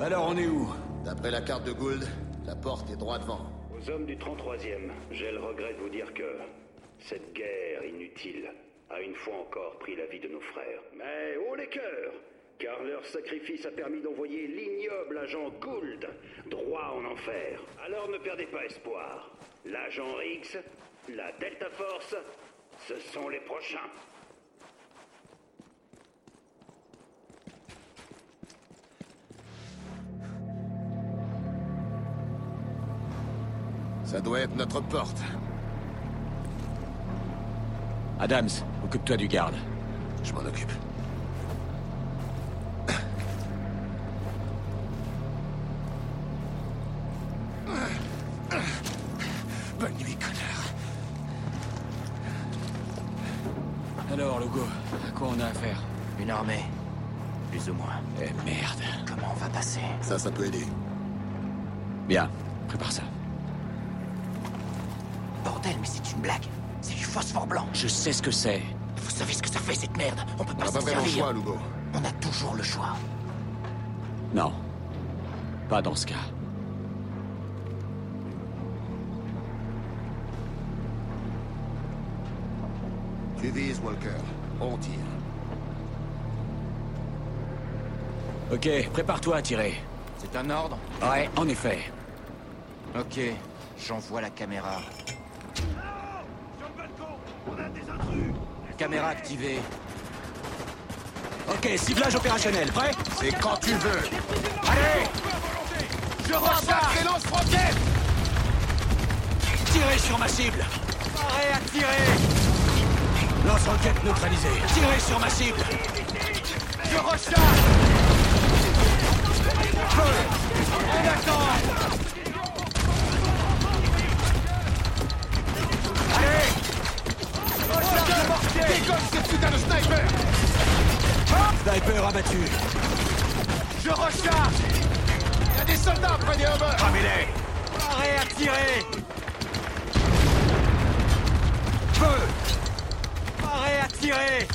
Alors on est où? D'après la carte de Gould, la porte est droit devant. Aux hommes du 33e, j'ai le regret de vous dire que cette guerre inutile a une fois encore pris la vie de nos frères. Mais haut les cœurs car leur sacrifice a permis d'envoyer l'ignoble agent Gould droit en enfer. Alors ne perdez pas espoir. L'agent Riggs, la Delta Force, ce sont les prochains. Ça doit être notre porte. Adams, occupe-toi du garde. Je m'en occupe. Bonne nuit, connard. Alors, Logo, à quoi on a affaire? Une armée. Plus ou moins. Eh merde. Comment on va passer? Ça, ça peut aider. Bien, prépare ça. Bordel, mais c'est une blague. C'est du phosphore blanc. Je sais ce que c'est. Vous savez ce que ça fait, cette merde On peut On pas n'a s'en pas vraiment le servir. choix, Lugo. On a toujours le choix. Non. Pas dans ce cas. Tu vises, Walker. On tire. Ok, prépare-toi à tirer. C'est un ordre? Ouais, en effet. Ok, j'envoie la caméra. Caméra activée. Ok, ciblage opérationnel, prêt? C'est quand tu veux. Allez! Je recharge et lance-roquette Tirez sur ma cible. Arrête à tirer. Lance-roquette neutralisée. Tirez sur ma cible. Je recharge abattu. Je recharge. Il y a des soldats près des Hubbers Arrête à tirer Feu. Arrête à tirer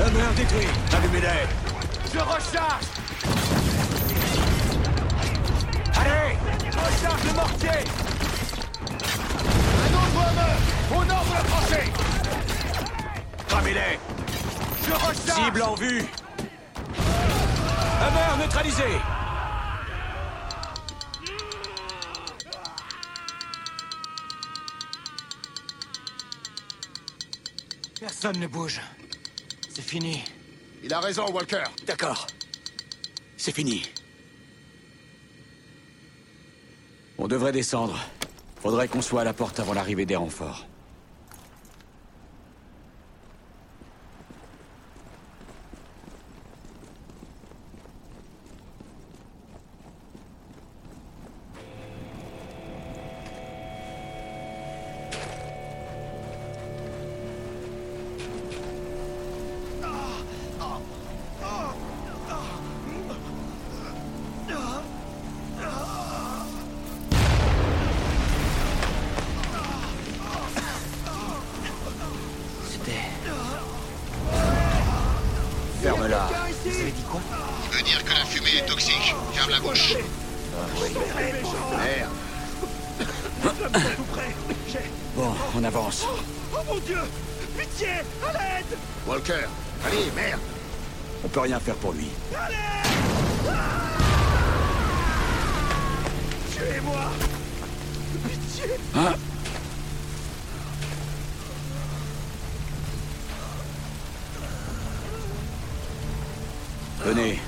Hummer détruit. Allumez-les. Je recharge. Allez Recharge le mortier. Un autre Hummer Au nord de la tranchée. Recharge Cible en vue Hummer neutralisé Personne ne bouge. C'est fini. Il a raison, Walker. D'accord. C'est fini. On devrait descendre. Faudrait qu'on soit à la porte avant l'arrivée des renforts. Vous avez dit quoi Il veut dire que la fumée est toxique. Ferme la bouche. Merde. Bon, on avance. Walker. Allez, merde. On peut rien faire pour lui. Tuez-moi Hein Venez.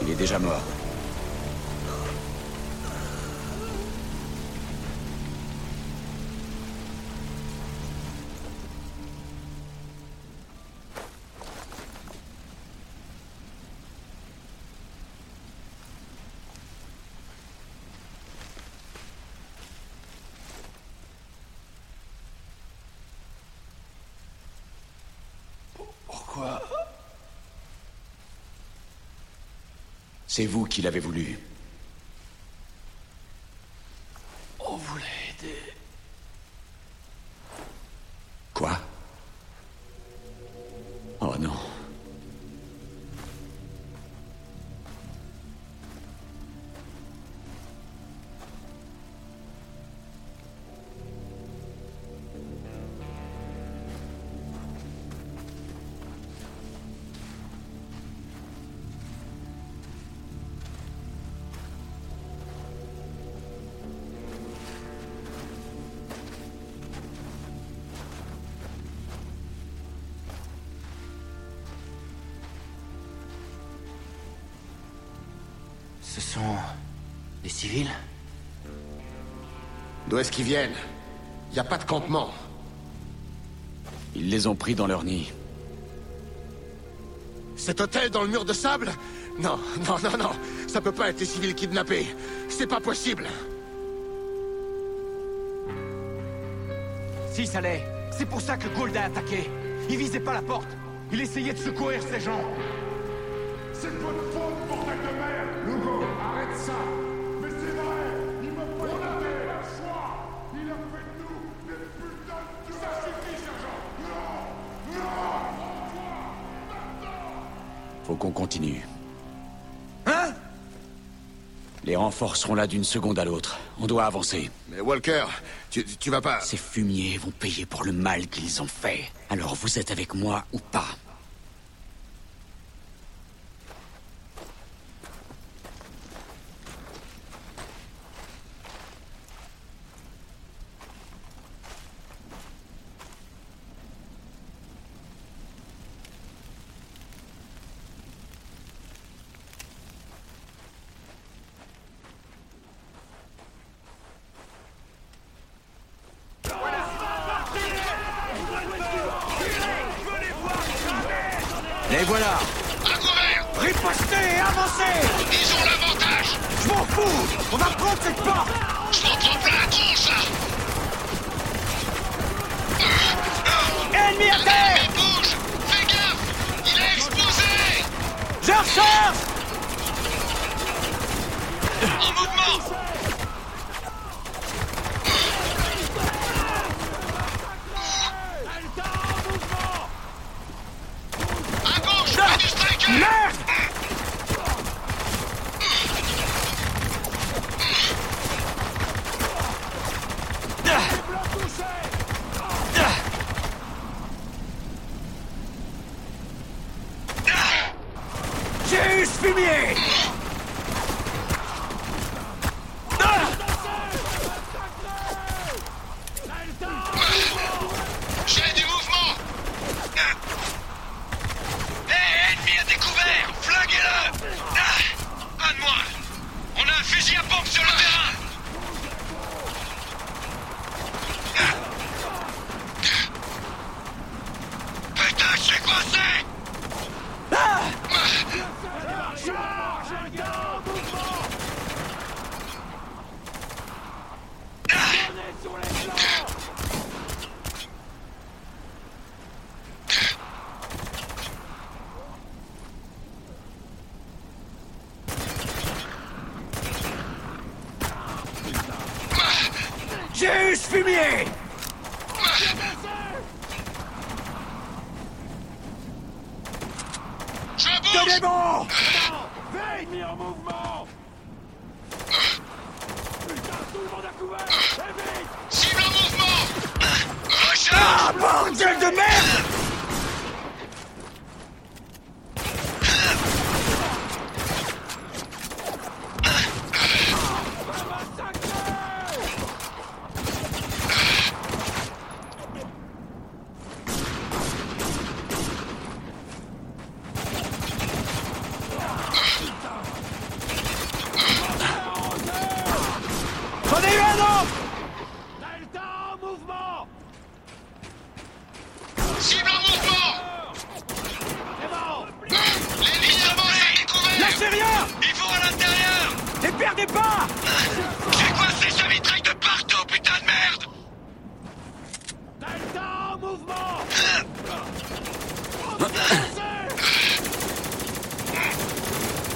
Il est déjà mort. C'est vous qui l'avez voulu. Ce sont... des civils D'où est-ce qu'ils viennent? Y a pas de campement. Ils les ont pris dans leur nid. Cet hôtel dans le mur de sable? Non, non, non, non. Ça peut pas être les civils kidnappés. C'est pas possible. Si, ça l'est. C'est pour ça que Gould a attaqué. Il visait pas la porte. Il essayait de secourir ces gens. C'est de votre faute, bordel de merde Lugo, arrête ça Mais c'est vrai Il me faut On avait un choix Il a fait de nous des putains de tueurs Ça suffit, sergent Non Non Faut qu'on continue. Hein? Les renforts seront là d'une seconde à l'autre. On doit avancer. Mais Walker, tu, tu vas pas... Ces fumiers vont payer pour le mal qu'ils ont fait. Alors vous êtes avec moi ou pas Les voilà À couvert Ripostez et avancez Ils ont l'avantage Je m'en prendre cette porte. Je prends plein la tronche, là Ennemi à terre. Bouge Fais gaffe. Il est explosé. Je recharge En mouvement À gauche Près du striker Merde J'ai eu ce fumier J'ai du mouvement Hé, ennemi à découvert Flinguez-le ah, Un de moins On a un fusil à pompe sur le terrain Putain, je suis coincé J'ai eu ce fumier Je Tenez bouge bon Veille mis en mouvement Putain, tout le monde à couvert Et vite Cible en mouvement. Ah, bordel de merde J'en ai eu un autre Delta en mouvement Cible en mouvement C'est bon L'ennemi avance à découvert Lâchez rien Ils vont à l'intérieur Ne perdez pas J'ai coincé sa mitraille de partout, putain de merde Delta en mouvement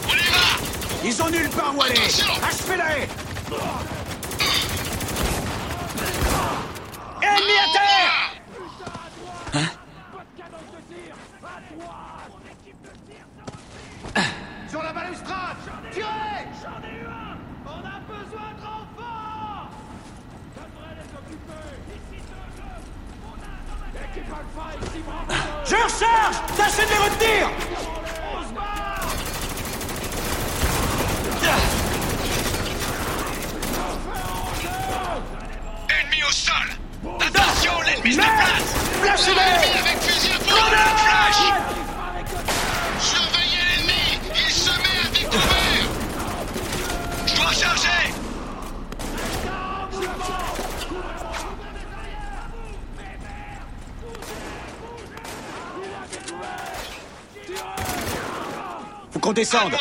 On y va Ils ont nulle part où aller. Achevez-les Ennemi à terre. Sur la balustrade Tirez. J'en ai eu un. On a besoin de renforts. Ça devrait les occuper. Ici, c'est un On a un Équipe Alpha, ici, bravo Je recharge Tâchez de les retenir Flash Surveillez l'ennemi Il se met à découvert Je dois charger Faut qu'on descende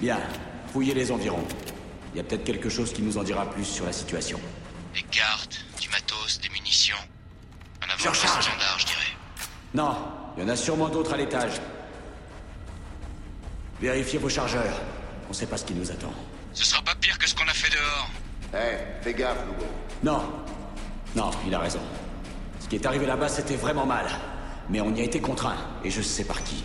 Bien, fouillez les environs. Il y a peut-être quelque chose qui nous en dira plus sur la situation. Des cartes, du matos, des munitions. Un Je avant recharge. standard, je dirais. Non, il y en a sûrement d'autres à l'étage. Vérifiez vos chargeurs. On sait pas ce qui nous attend. Ce sera pas pire que ce qu'on a fait dehors. Eh, fais gaffe, Lugo. Non. Non, il a raison. Ce qui est arrivé là-bas, c'était vraiment mal. Mais on y a été contraint, et je sais par qui.